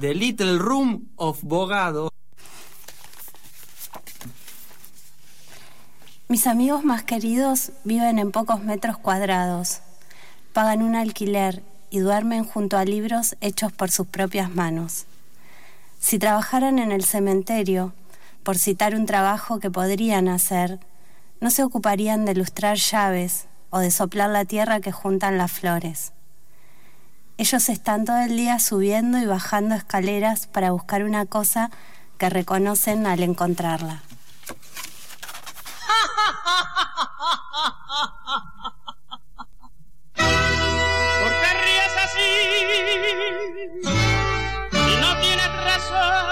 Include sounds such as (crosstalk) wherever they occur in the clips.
The Little Room of Bogado. Mis amigos más queridos viven en pocos metros cuadrados, pagan un alquiler y duermen junto a libros hechos por sus propias manos. Si trabajaran en el cementerio, por citar un trabajo que podrían hacer, no se ocuparían de lustrar llaves o de soplar la tierra que juntan las flores. Ellos están todo el día subiendo y bajando escaleras para buscar una cosa que reconocen al encontrarla. ¿Por qué ríes así? Si no tienes razón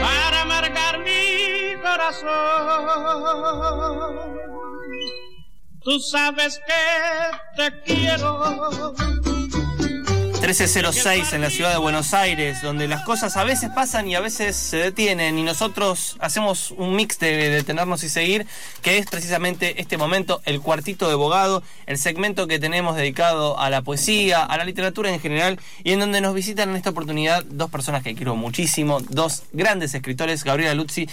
para amargar mi corazón. Tú sabes que te quiero. 1306 en la ciudad de Buenos Aires, donde las cosas a veces pasan y a veces se detienen y nosotros hacemos un mix de detenernos y seguir, que es precisamente este momento, el cuartito de abogado, el segmento que tenemos dedicado a la poesía, a la literatura en general y en donde nos visitan en esta oportunidad dos personas que quiero muchísimo, dos grandes escritores, Gabriela Luzzi,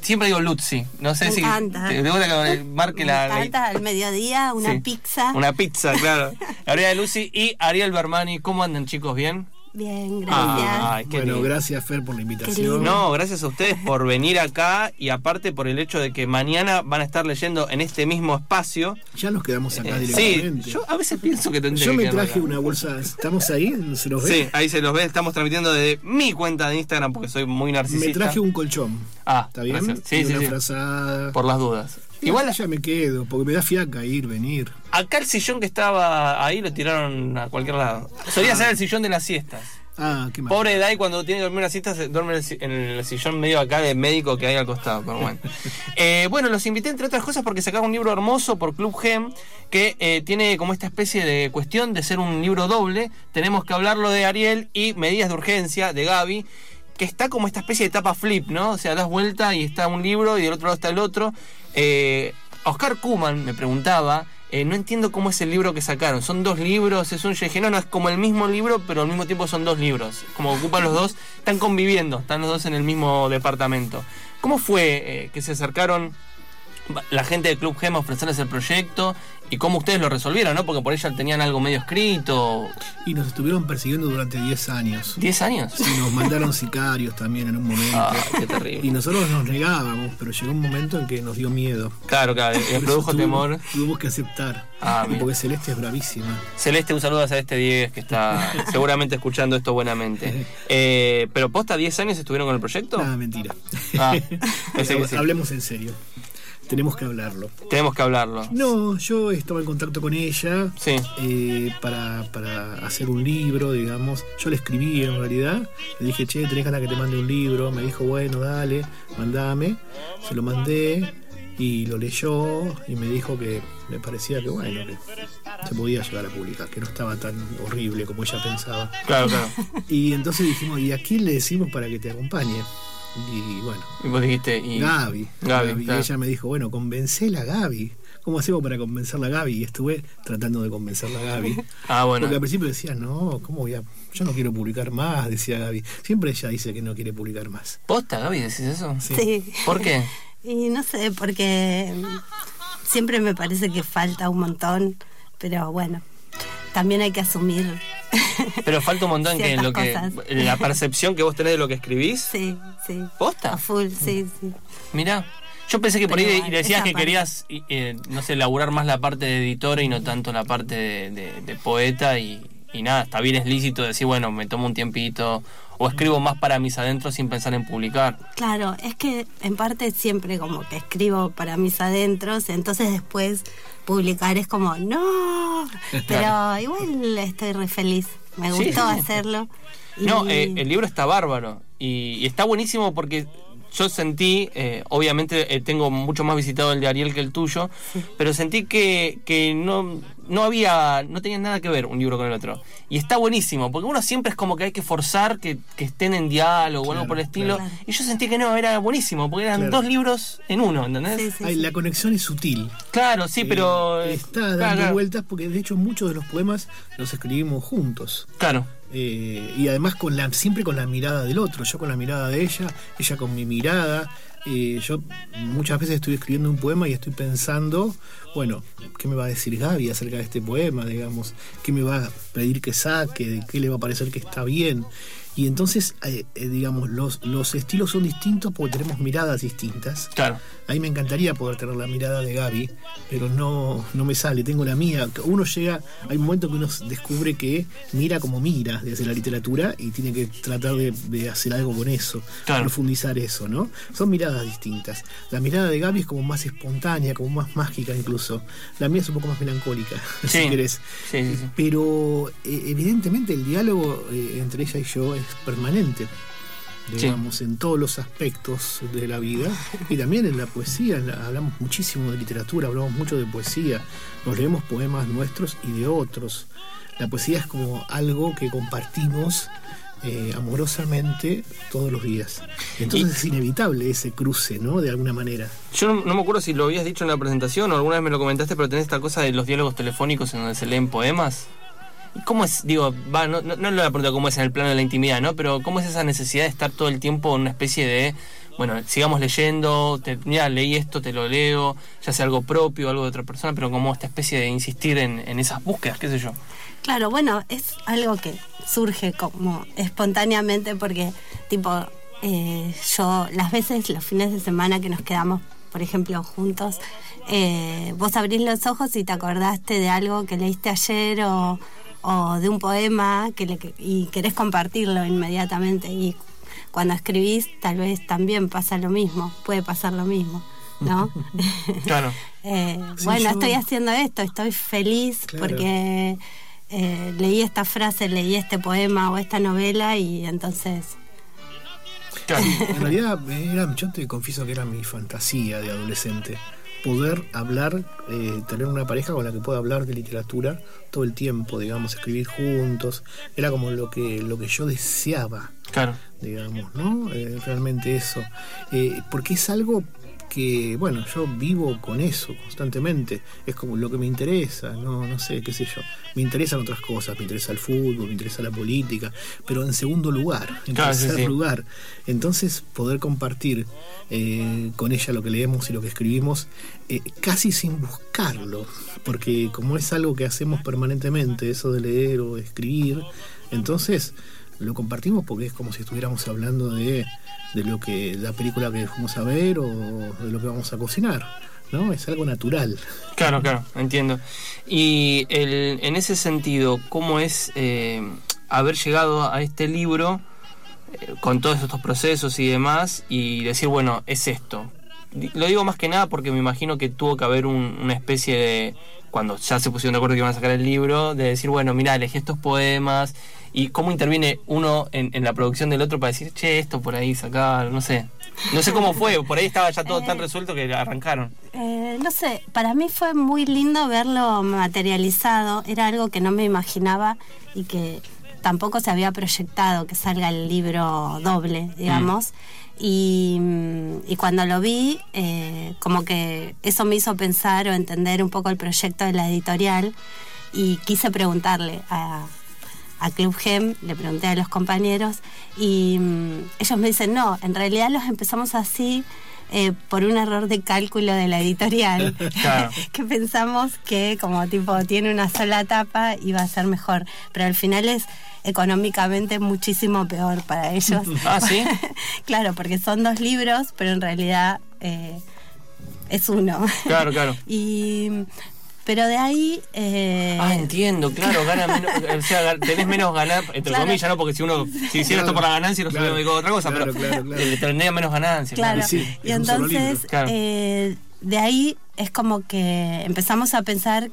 siempre digo Luzzi, no sé Me si encanta. te, gusta que marque Me la... encanta al mediodía una Sí. pizza. Una pizza, claro. (laughs) Gabriela Luzzi y Ariel Bermani, ¿cómo andan chicos? ¿Bien? Bien, gracias. Bueno, lindo. gracias Fer por la invitación. No, gracias a ustedes por (laughs) venir acá y aparte por el hecho de que mañana van a estar leyendo en este mismo espacio. Ya nos quedamos acá Eh, sí, directamente. yo a veces pienso que tendría Yo que me traje acá. una bolsa. ¿Estamos ahí? ¿Se los ve? Sí, ahí se los ve, estamos transmitiendo desde mi cuenta de Instagram porque soy muy narcisista. Me traje un colchón. Ah, ¿Está bien? gracias. Sí, Y sí, una sí. frazada. Por las dudas. Igual Igual ya me quedo, porque me da fiaca ir, venir. Acá el sillón que estaba ahí lo tiraron a cualquier lado. Solía ser el sillón de las siestas. Ah, qué mal. Pobre Dai cuando tiene que dormir una siesta se duerme en el sillón medio acá de médico que hay al costado, pero bueno. (laughs) Eh, bueno, los invité entre otras cosas porque sacaron un libro hermoso por Club Gem que eh, tiene como esta especie de cuestión de ser un libro doble. Tenemos que hablarlo de Ariel y Medidas de Urgencia de Gaby que está como esta especie de tapa flip, ¿no? O sea, das vuelta y está un libro y del otro lado está el otro. Eh, Oscar Kuman me preguntaba, eh, no entiendo cómo es el libro que sacaron. Son dos libros, es un... Yo no, no, es como el mismo libro, pero al mismo tiempo son dos libros. Como ocupan los dos, están conviviendo, están los dos en el mismo departamento. ¿Cómo fue eh, que se acercaron la gente del Club Gema ofrecerles el proyecto y cómo ustedes lo resolvieron, ¿no? Porque por ella tenían algo medio escrito. Y nos estuvieron persiguiendo durante 10 años. ¿10 años? Y nos mandaron sicarios también en un momento. Ah, qué terrible. Y nosotros nos negábamos, pero llegó un momento en que nos dio miedo. Claro, claro, Por eso produjo temor. Tuvimos que aceptar. Ah, porque Celeste es bravísima. Celeste, un saludo a Celeste Diegues que está (laughs) seguramente escuchando esto buenamente. (laughs) Eh, pero posta, 10 años estuvieron con el proyecto. Mentira. Ah, (laughs) pensé que sí. Hablemos en serio. Tenemos que hablarlo. Tenemos que hablarlo. No, yo estaba en contacto con ella Sí. eh, para, para hacer un libro, digamos. Yo le escribí en realidad. Le dije, che, tenés ganas que te mande un libro. Me dijo, bueno, dale, mandame. Se lo mandé y lo leyó y me dijo que me parecía que, bueno, que se podía llegar a publicar, que no estaba tan horrible como ella pensaba. Claro, claro. Y entonces dijimos, ¿y a quién le decimos para que te acompañe? Y bueno, Y vos dijiste. Y... Gaby. Gaby, Gaby. claro. Y ella me dijo, bueno, convencela a Gaby. ¿Cómo hacemos para convencerla a Gaby? Y estuve tratando de convencerla a Gaby. (laughs) Ah, bueno. Porque al principio decía, no, ¿cómo voy a...? Yo no quiero publicar más, decía Gaby. Siempre ella dice que no quiere publicar más. ¿Posta, Gaby, decís eso? Sí. ¿Por qué? (laughs) Y no sé, porque siempre me parece que falta un montón, pero bueno, también hay que asumir. (laughs) Pero falta un montón que Ciertas lo que la percepción que vos tenés de lo que escribís. Sí, sí. ¿Posta? A full, sí, sí. Mirá. Yo pensé que por ahí decías que parte. querías, eh, no sé, elaborar más la parte de editora y no tanto la parte de, de- de poeta y, y nada, está bien es lícito decir, bueno, me tomo un tiempito o escribo más para mis adentros sin pensar en publicar. Claro, es que en parte siempre como que escribo para mis adentros, entonces después publicar es como, no, (laughs) pero igual estoy re feliz, me Sí, gustó hacerlo. (laughs) No, eh, el libro está bárbaro y, y está buenísimo porque yo sentí, eh, obviamente eh, tengo mucho más visitado el de Ariel que el tuyo, pero sentí que, que no, no había, no tenía nada que ver un libro con el otro. Y está buenísimo, porque uno siempre es como que hay que forzar que, que estén en diálogo o algo Claro, por el estilo. claro. Y yo sentí que no, era buenísimo, porque eran Claro. dos libros en uno, ¿entendés? Sí, sí, Ay, sí. la conexión es sutil. Claro, sí, pero... Eh, eh, está claro, dando claro. vueltas porque de hecho muchos de los poemas los escribimos juntos. Claro. Eh, y además con la, siempre con la mirada del otro, yo con la mirada de ella, ella con mi mirada. Eh, yo muchas veces estoy escribiendo un poema y estoy pensando, bueno, ¿qué me va a decir Gaby acerca de este poema, digamos? ¿Qué me va a pedir que saque? ¿Qué le va a parecer que está bien? Y entonces, eh, eh, digamos, los, los estilos son distintos porque tenemos miradas distintas. Claro. A mí me encantaría poder tener la mirada de Gaby, pero no, no me sale, tengo la mía. Uno llega, hay un momento que uno descubre que mira como mira desde la literatura y tiene que tratar de, de hacer algo con eso, Claro. profundizar eso, ¿no? Son miradas distintas. La mirada de Gaby es como más espontánea, como más mágica incluso. La mía es un poco más melancólica, (laughs) si querés. Sí, sí. Pero eh, evidentemente el diálogo entre ella y yo es permanente, digamos, en todos los aspectos de la vida y también en la poesía. hablamos muchísimo de literatura, hablamos mucho de poesía, nos leemos poemas nuestros y de otros. La poesía es como algo que compartimos eh, amorosamente todos los días. Entonces es inevitable ese cruce, ¿no? De alguna manera. Yo no, no me acuerdo si lo habías dicho en la presentación o alguna vez me lo comentaste, pero tenés esta cosa de los diálogos telefónicos en donde se leen poemas. ¿Y ¿Cómo es? Digo, va, no, no, no le pregunta cómo es en el plano de la intimidad, ¿no? Pero ¿cómo es esa necesidad de estar todo el tiempo en una especie de, bueno, sigamos leyendo, te, mira, leí esto, te lo leo, ya sea algo propio, algo de otra persona, pero como esta especie de insistir en, en esas búsquedas, qué sé yo. Claro, bueno, es algo que surge como espontáneamente porque, tipo, eh, yo las veces, los fines de semana que nos quedamos, por ejemplo, juntos, eh, vos abrís los ojos y te acordaste de algo que leíste ayer o, o de un poema que le, y querés compartirlo inmediatamente. Y cuando escribís, tal vez también pasa lo mismo, puede pasar lo mismo, ¿no? (laughs) Claro. (laughs) Eh, Sí, bueno, yo- estoy haciendo esto, estoy feliz Claro. porque eh, leí esta frase, leí este poema o esta novela y entonces... Claro. En realidad, era, yo te confieso que era mi fantasía de adolescente. Poder hablar, eh, tener una pareja con la que pueda hablar de literatura todo el tiempo, digamos, escribir juntos. Era como lo que, lo que yo deseaba, Claro. digamos, ¿no? Eh, realmente eso. Eh, porque es algo que, bueno, yo vivo con eso constantemente. Es como lo que me interesa, no, no sé, qué sé yo. Me interesan otras cosas, me interesa el fútbol, me interesa la política, pero en segundo lugar, en Claro, sí, tercer sí. lugar. Entonces, poder compartir eh, con ella lo que leemos y lo que escribimos, eh, casi sin buscarlo, porque como es algo que hacemos permanentemente, eso de leer o de escribir, entonces lo compartimos porque es como si estuviéramos hablando de, de lo que la película que fuimos a ver o de lo que vamos a cocinar, ¿no? Es algo natural. Claro, claro, entiendo. Y el, en ese sentido, ¿cómo es eh, haber llegado a este libro eh, con todos estos procesos y demás y decir, bueno, es esto? Lo digo más que nada porque me imagino que tuvo que haber un- una especie de, cuando ya se pusieron de acuerdo que iban a sacar el libro, de decir, bueno, mira, elegí estos poemas y cómo interviene uno en, en la producción del otro para decir, che, esto por ahí, sacar, no sé. No sé cómo fue, por ahí estaba ya todo tan resuelto que arrancaron. Eh, no sé, para mí fue muy lindo verlo materializado, era algo que no me imaginaba y que tampoco se había proyectado que salga el libro doble, digamos. Y, mm, y cuando lo vi, eh, como que eso me hizo pensar o entender un poco el proyecto de la editorial y quise preguntarle a, a Club Gem, le pregunté a los compañeros y mm, ellos me dicen, no, en realidad los empezamos así eh, por un error de cálculo de la editorial, (laughs) Claro. (laughs) que pensamos que como tipo tiene una sola tapa iba a ser mejor, pero al final es económicamente muchísimo peor para ellos. (laughs) Ah, ¿sí? claro, porque son dos libros, pero en realidad eh, es uno. Claro, claro. Y Pero de ahí... eh, Ah, entiendo, claro, gana menos, (laughs) o sea, tenés menos ganar, entre Claro. comillas, ¿no? Porque si uno si hiciera esto por la ganancia, no se Claro. hubiera dedicado a otra cosa, Claro, pero claro, claro. eh, tendría menos ganancias. Claro, Y sí, entonces eh, de ahí es como que empezamos a pensar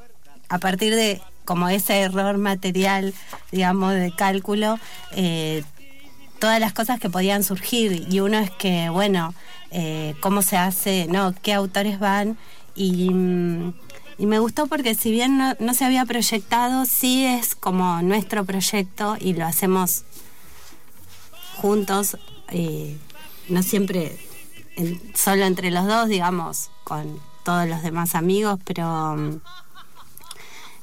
a partir de como ese error material, digamos, de cálculo, eh, todas las cosas que podían surgir. Y uno es que, bueno, eh, cómo se hace, no, qué autores van. Y, mm, y me gustó porque si bien no, se había proyectado, sí es como nuestro proyecto y lo hacemos juntos, no siempre en- solo entre los dos, digamos, con todos los demás amigos, pero mm,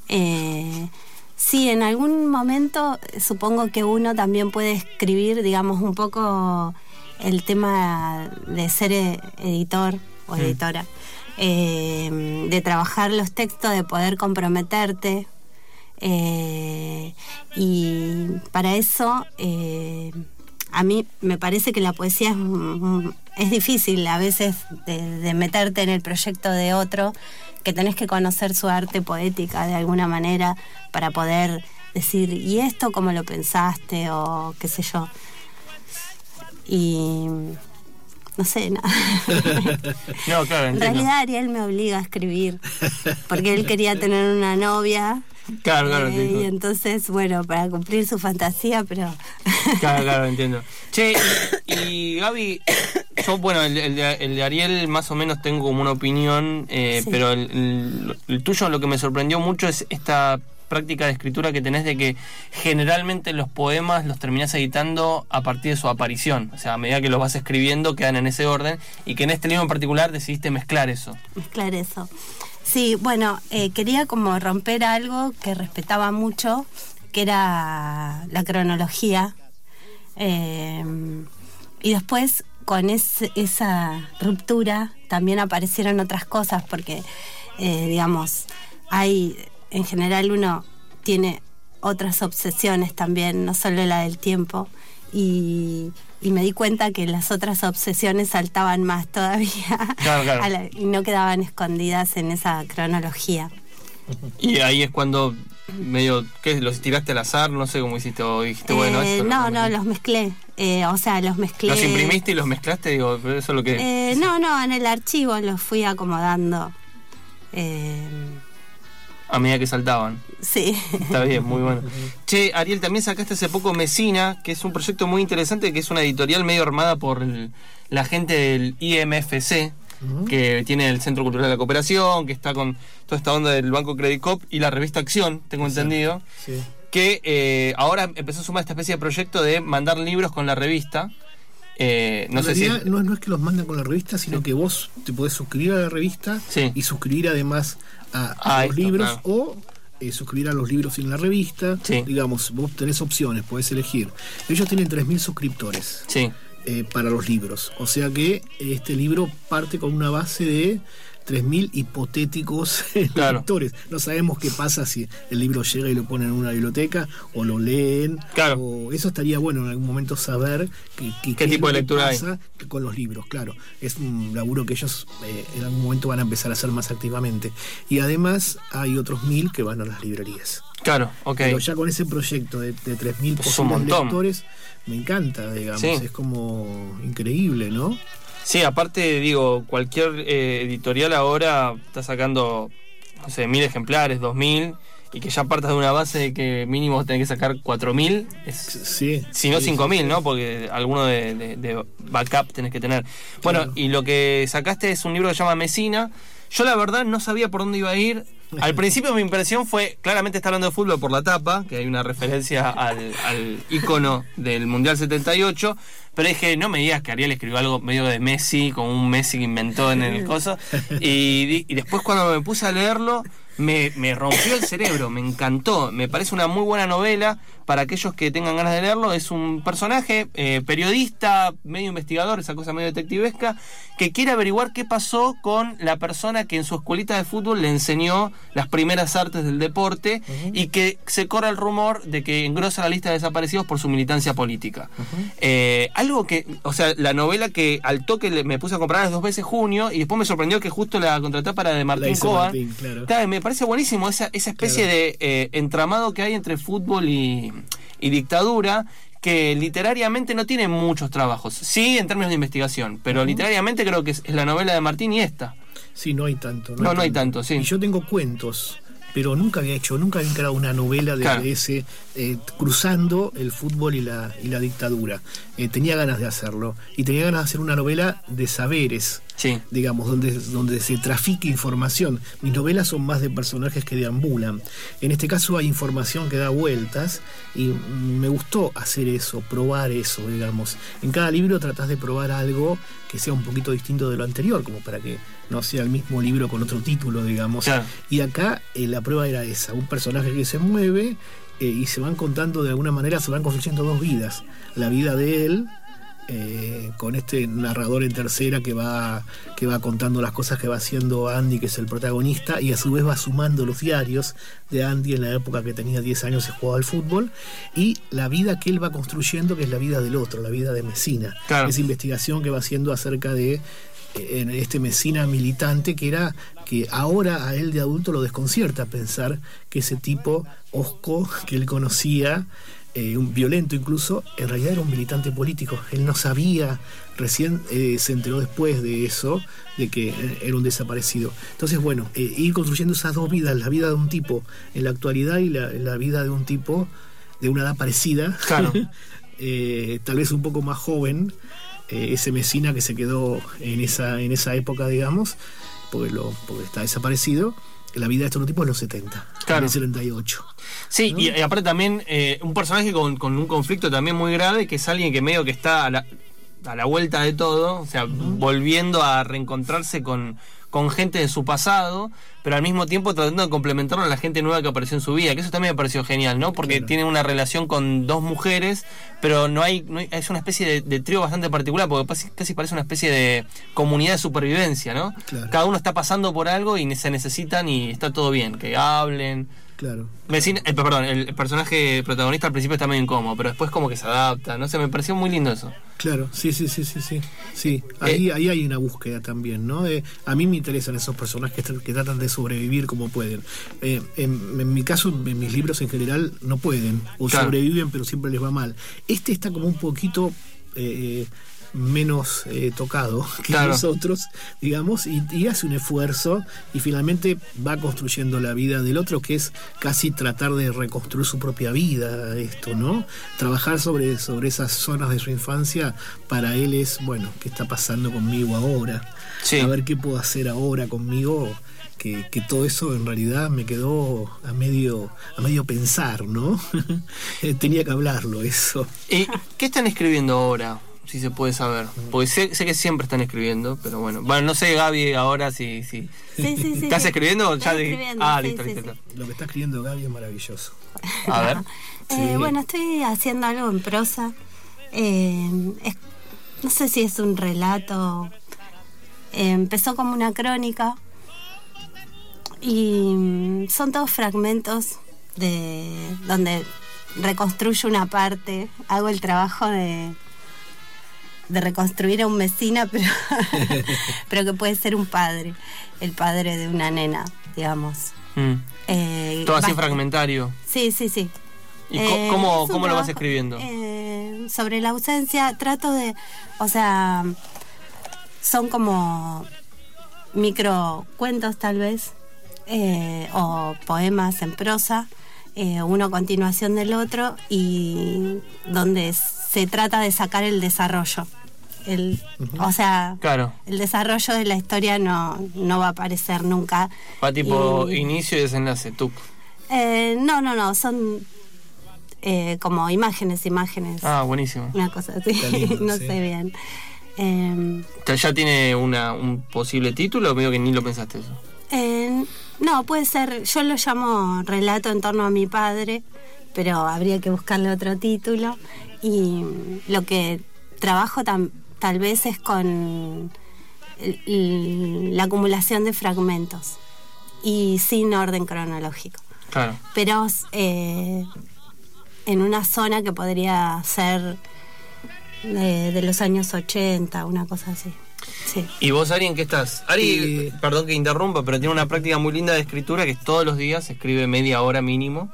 eh, sí, en algún momento supongo que uno también puede escribir, digamos, un poco el tema de ser eh, editor o editora, eh, de trabajar los textos, de poder comprometerte. eh, y para eso eh, a mí me parece que la poesía es, mm, es difícil a veces de, de meterte en el proyecto de otro, que tenés que conocer su arte poética de alguna manera para poder decir, ¿y esto cómo lo pensaste? o qué sé yo. Y no sé, no. (laughs) No, claro, en realidad Ariel me obliga a escribir, porque él quería tener una novia. Claro, claro, eh, entiendo. y entonces, bueno, para cumplir su fantasía, pero... Claro, claro, (laughs) entiendo. Che, y Gaby, yo, bueno, el, el de, el de Ariel más o menos tengo como una opinión, eh, Sí. pero el tuyo lo que me sorprendió mucho es esta práctica de escritura que tenés de que generalmente los poemas los terminás editando a partir de su aparición. O sea, a medida que los vas escribiendo quedan en ese orden y que en este libro en particular decidiste mezclar eso. mezclar eso. Sí, bueno, eh, quería como romper algo que respetaba mucho, que era la cronología. Eh, y después, con esa ruptura, también aparecieron otras cosas, porque, eh, digamos, hay, en general uno tiene otras obsesiones también, no solo la del tiempo. Y, y me di cuenta que las otras obsesiones saltaban más (laughs) todavía Claro, claro. la- y no quedaban escondidas en esa cronología. Y ahí es cuando medio, ¿qué? ¿Los tiraste al azar? No sé cómo hiciste o dijiste, bueno, Eh, esto lo no, no, los mezclé. Eh, o sea, los mezclé. ¿Los imprimiste y los mezclaste? Digo, eso es lo que... Eh, no, no, en el archivo los fui acomodando. A medida que saltaban. sí. Está bien, muy bueno. (laughs) Che, Ariel, también sacaste hace poco Mesina, que es un proyecto muy interesante, que es una editorial medio armada por el- la gente del IMFC, que tiene el Centro Cultural de la Cooperación, que está con toda esta onda del Banco Credit Cop y la revista Acción, tengo entendido, Sí. que eh, ahora empezó a sumar esta especie de proyecto de mandar libros con la revista. Eh, no sé si... no, no es que los mandan con la revista, sino que vos te podés suscribir a la revista Sí. y suscribir además a, a Ah, los esto, libros claro. o eh, suscribir a los libros en la revista. Sí. Digamos, vos tenés opciones, podés elegir. Ellos tienen 3.000 suscriptores eh, para los libros. O sea que este libro parte con una base de 3.000 hipotéticos (laughs) Claro. lectores. No sabemos qué pasa si el libro llega y lo ponen en una biblioteca o lo leen. Claro. O eso estaría bueno en algún momento saber que- que- ¿Qué tipo de lectura hay? pasa con los libros, claro. Es un laburo que ellos eh, en algún momento van a empezar a hacer más activamente. Y además hay otros mil que van a las librerías. claro, ok. Pero ya con ese proyecto de, de 3.000 Es un posibles lectores, me encanta, digamos. Sí. Es como increíble, ¿no? Sí, aparte, digo, cualquier eh, editorial ahora está sacando, no sé, mil ejemplares, dos mil, y que ya partas de una base de que mínimo tenés que sacar cuatro mil, Sí. si no sí, cinco sí, mil. ¿no? Porque alguno de, de- de backup tenés que tener. Bueno, Claro. y lo que sacaste es un libro que se llama Mesina. Yo la verdad no sabía por dónde iba a ir. Al principio mi impresión fue, claramente está hablando de fútbol por la tapa, que hay una referencia al, ícono del Mundial 78, pero dije, no me digas que Ariel escribió algo medio de Messi, con un Messi que inventó en el coso. Y, y después cuando me puse a leerlo, me, me rompió el cerebro, me encantó. Me parece una muy buena novela para aquellos que tengan ganas de leerlo. Es un personaje eh, periodista, medio investigador, esa cosa medio detectivesca, que quiere averiguar qué pasó con la persona que en su escuelita de fútbol le enseñó las primeras artes del deporte y que se corre el rumor de que engrosa la lista de desaparecidos por su militancia política. Eh, algo que, o sea, la novela que al toque me puse a comprar las dos veces junio y después me sorprendió que justo la contraté para de Martín. Martín, claro. Claro, me parece buenísimo esa, esa especie de eh, entramado que hay entre fútbol y, y dictadura que literariamente no tiene muchos trabajos. Sí, en términos de investigación, pero literariamente creo que es, es la novela de Martín y esta. Sí, no hay tanto. No, no hay tanto, sí. Y yo tengo cuentos, pero nunca había hecho, nunca había creado una novela de, Claro. de ese, eh, cruzando el fútbol y la, y la dictadura. Eh, tenía ganas de hacerlo. Y tenía ganas de hacer una novela de saberes. Sí. digamos, donde, donde se trafique información. Mis novelas son más de personajes que deambulan. En este caso hay información que da vueltas y me gustó hacer eso, probar eso, digamos. En cada libro tratás de probar algo que sea un poquito distinto de lo anterior, como para que no sea el mismo libro con otro título, digamos. Claro. Y acá eh, la prueba era esa, un personaje que se mueve eh, y se van contando de alguna manera, se van construyendo dos vidas. La vida de él, eh, con este narrador en tercera que va, que va contando las cosas que va haciendo Andy, que es el protagonista, y a su vez va sumando los diarios de Andy en la época que tenía 10 años y jugaba al fútbol, y la vida que él va construyendo, que es la vida del otro, la vida de Mesina. Claro. Esa investigación que va haciendo acerca de eh, en este Mesina militante que era que ahora a él de adulto lo desconcierta pensar que ese tipo osco que él conocía eh, un violento incluso, en realidad era un militante político. Él no sabía, recién eh, se enteró después de eso, de que eh, era un desaparecido. Entonces, bueno, eh, ir construyendo esas dos vidas, la vida de un tipo en la actualidad y la, la vida de un tipo de una edad parecida, Claro. (laughs) tal vez un poco más joven, ese Mesina que se quedó en esa, en esa época, digamos, porque, lo, porque está desaparecido. La vida de estos tipos en los 70, Claro. en el 78. Sí, y, y aparte también eh, un personaje con, con un conflicto también muy grave, que es alguien que medio que está a la, a la vuelta de todo, o sea, volviendo a reencontrarse con, con gente de su pasado, pero al mismo tiempo tratando de complementarlo a la gente nueva que apareció en su vida, que eso también me pareció genial, ¿no? Porque Claro. tiene una relación con dos mujeres, pero no hay, no hay- es una especie de, de trío bastante particular, porque casi, parece una especie de comunidad de supervivencia, ¿no? Claro. Cada uno está pasando por algo y se necesitan y está todo bien, que hablen. Claro. Eh, perdón, el personaje protagonista al principio está medio incómodo, pero después como que se adapta, no sé, me pareció muy lindo eso. Claro, sí, sí, sí, sí, sí. Sí, ahí, ahí hay una búsqueda también, ¿no? Eh, a mí me interesan esos personajes que, tra- que tratan de sobrevivir como pueden. Eh, en, en mi caso, en mis libros en general, no pueden, o Claro. sobreviven, pero siempre les va mal. Este está como un poquito eh, menos eh, tocado (laughs) que Claro. los otros, digamos, y, y hace un esfuerzo y finalmente va construyendo la vida del otro, que es casi tratar de reconstruir su propia vida, esto, ¿no? Trabajar sobre, sobre esas zonas de su infancia, para él es, bueno, ¿qué está pasando conmigo ahora? Sí. A ver qué puedo hacer ahora conmigo. Que, que todo eso en realidad me quedó a medio a medio pensar, ¿no? (laughs) Tenía que hablarlo eso. ¿Y qué están escribiendo ahora? Si se puede saber. Porque sé, sé que siempre están escribiendo, pero bueno. Bueno, no sé, Gaby, ahora si... si... Sí, sí, (laughs) sí. ¿Estás sí. escribiendo o ya Estoy escribiendo, Ah, sí, listo, sí, listo, sí. Lo que está escribiendo Gaby es maravilloso. A ver. Eh, Sí. Bueno, estoy haciendo algo en prosa. Eh, es- no sé si es un relato. Eh, empezó como una crónica. Y mm, son todos fragmentos de donde reconstruyo una parte. Hago el trabajo de de reconstruir a un vecina, (laughs) pero, pero que puede ser un padre, el padre de una nena, digamos. Mm. Eh, Todo así fragmentario. Sí, sí, sí. ¿Y Eh, cómo, cómo lo vas escribiendo? eh, sobre la ausencia, trato de, o sea, son como micro cuentos tal vez, o poemas en prosa, uno a continuación del otro, y donde se trata de sacar el desarrollo. El, O sea, Claro. el desarrollo de la historia no, no va a aparecer nunca. Va tipo Y- inicio y desenlace, tú. eh, no, no, no, son eh, como imágenes, imágenes. Ah, buenísimo. Una cosa así, lindo, (laughs) no sí. sé bien. Eh, ¿Ya- ¿Ya tiene una, un posible título o medio que ni lo pensaste eso? eh, no, puede ser, yo lo llamo relato en torno a mi padre, pero habría que buscarle otro título. Y lo que trabajo tam- tal vez es con el- el- la acumulación de fragmentos y sin orden cronológico. Claro. pero eh, en una zona que podría ser de, de los años 80, una cosa así. Sí. ¿Y vos, Ari, en qué estás? Ari, perdón que interrumpa, pero tiene una práctica muy linda de escritura que todos los días escribe media hora mínimo.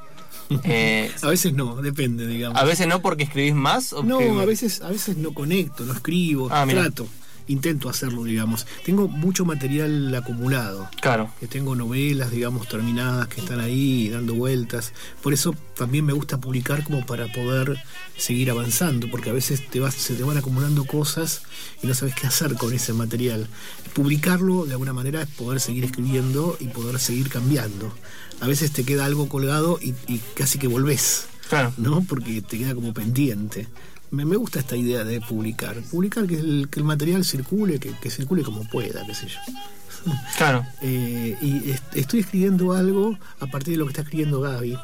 Eh, (laughs) A veces no, depende, digamos. a veces no porque escribís más. O No, a veces, a veces no conecto, no escribo, Ah, mira. trato, intento hacerlo, digamos. Tengo mucho material acumulado. Claro. que tengo novelas, digamos, terminadas que están ahí dando vueltas. Por eso también me gusta publicar como para poder seguir avanzando, porque a veces te vas, se te van acumulando cosas y no sabes qué hacer con ese material. Publicarlo de alguna manera es poder seguir escribiendo y poder seguir cambiando. A veces te queda algo colgado y, y casi que volvés, Claro. ¿no? Porque te queda como pendiente. Me, me gusta esta idea de publicar. Publicar que el, que el material circule, que, que circule como pueda, qué sé yo. Claro. (laughs) Eh, y est- estoy escribiendo algo a partir de lo que está escribiendo Gaby.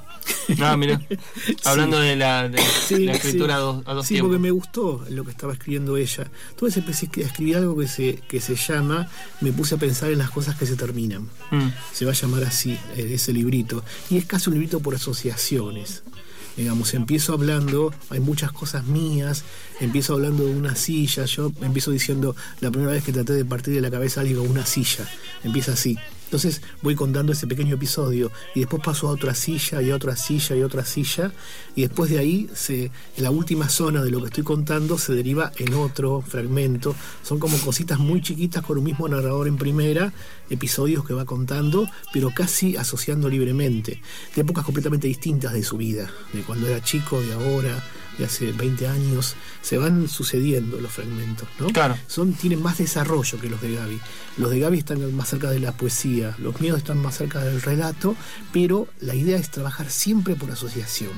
Ah, mira. (laughs) Hablando de la, de Sí, la escritura sí. a dos, a dos Sí, tiempos. porque me gustó lo que estaba escribiendo ella. Entonces empecé a escribir algo que se, que se llama Me puse a pensar en las cosas que se terminan. Mm. Se va a llamar así, eh, ese librito. Y es casi un librito por asociaciones. Digamos, empiezo hablando, hay muchas cosas mías, empiezo hablando de una silla, yo empiezo diciendo, la primera vez que traté de partir de la cabeza algo una silla, empieza así. Entonces voy contando ese pequeño episodio y después paso a otra silla y a otra silla y a otra silla y después de ahí se, la última zona de lo que estoy contando se deriva en otro fragmento. Son como cositas muy chiquitas con un mismo narrador en primera, episodios que va contando, pero casi asociando libremente, de épocas completamente distintas de su vida, de cuando era chico, de ahora, de hace 20 años, se van sucediendo los fragmentos, ¿no? Claro. Son, tienen más desarrollo que los de Gaby. Los de Gaby están más cerca de la poesía, los míos están más cerca del relato, pero la idea es trabajar siempre por asociación.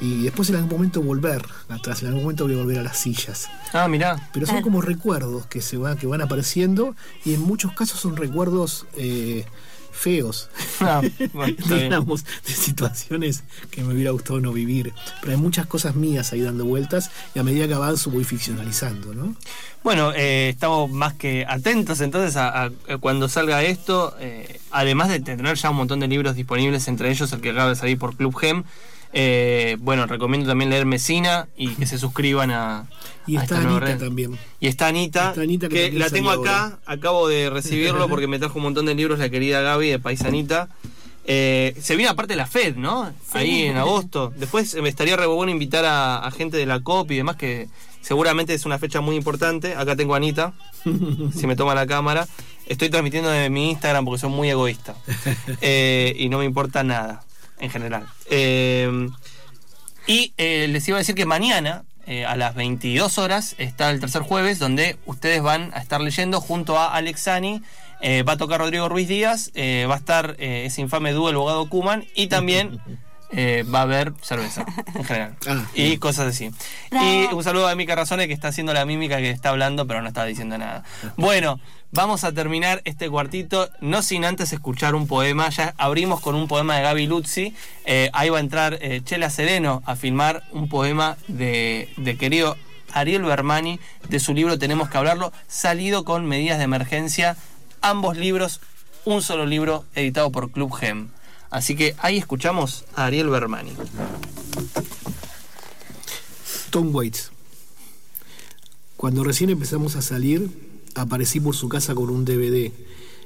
Y después en algún momento volver atrás, en algún momento voy a volver a las sillas. Ah, mirá. Pero son como recuerdos que se va, que van apareciendo y en muchos casos son recuerdos eh, feos, Ah, bueno, (laughs) digamos, de situaciones que me hubiera gustado no vivir. Pero hay muchas cosas mías ahí dando vueltas y a medida que avanzo voy ficcionalizando, ¿no? Bueno, eh, estamos más que atentos entonces a, a- a cuando salga esto, eh, además de tener ya un montón de libros disponibles, entre ellos el que acaba de salir por Club Gem. eh, bueno, recomiendo también leer Mesina y que se suscriban a, Y está Anita también. Y está Anita, Está Anita, que la tengo acá, acabo de recibirlo (laughs) porque me trajo un montón de libros la querida Gaby de Paisanita. Eh, se viene aparte la FED, ¿no? Ahí en agosto. Después me estaría re bueno invitar a, a gente de la COP y demás, que seguramente es una fecha muy importante. Acá tengo a Anita, (laughs) si me toma la cámara. Estoy transmitiendo de mi Instagram porque soy muy egoísta. (laughs) Eh, y no me importa nada, en general. Eh, y eh, les iba a decir que mañana, eh, a las 22 horas, está el tercer jueves, donde ustedes van a estar leyendo junto a Alex Sani. eh, va a tocar Rodrigo Ruiz Díaz, eh, va a estar eh, ese infame dúo El Bogado Kuman y también (laughs) eh, va a haber cerveza en general (laughs) Ah, y cosas así. Y un saludo a Mica Razone que está haciendo la mímica que está hablando, pero no está diciendo nada. (laughs) Bueno, vamos a terminar este cuartito, no sin antes escuchar un poema. Ya abrimos con un poema de Gaby Luzzi. Eh, ahí va a entrar eh, Chela Sereno a filmar un poema de, de querido Ariel Bermani de su libro Tenemos que hablarlo, salido con medidas de emergencia. Ambos libros, un solo libro editado por Club Gem. Así que ahí escuchamos a Ariel Bermani. Tom Waits. Cuando recién empezamos a salir, aparecí por su casa con un DVD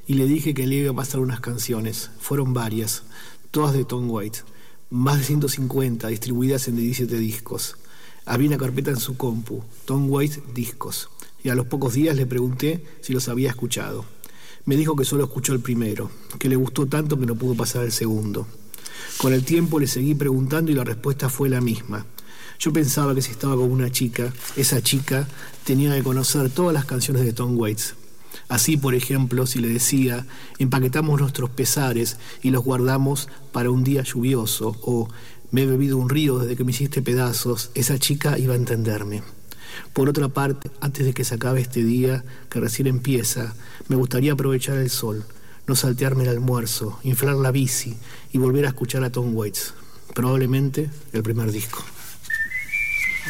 y le dije que le iba a pasar unas canciones. Fueron varias, todas de Tom Waits, más de 150 distribuidas en 17 discos. Había una carpeta en su compu, Tom Waits Discos, y a los pocos días le pregunté si los había escuchado. Me dijo que solo escuchó el primero, que le gustó tanto que no pudo pasar el segundo. Con el tiempo le seguí preguntando y la respuesta fue la misma. Yo pensaba que si estaba con una chica, esa chica tenía que conocer todas las canciones de Tom Waits. Así, por ejemplo, si le decía, empaquetamos nuestros pesares y los guardamos para un día lluvioso, o me he bebido un río desde que me hiciste pedazos, esa chica iba a entenderme. Por otra parte, antes de que se acabe este día, que recién empieza, me gustaría aprovechar el sol, no saltearme el almuerzo, inflar la bici y volver a escuchar a Tom Waits. Probablemente el primer disco.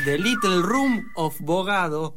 The Little Room of Bogado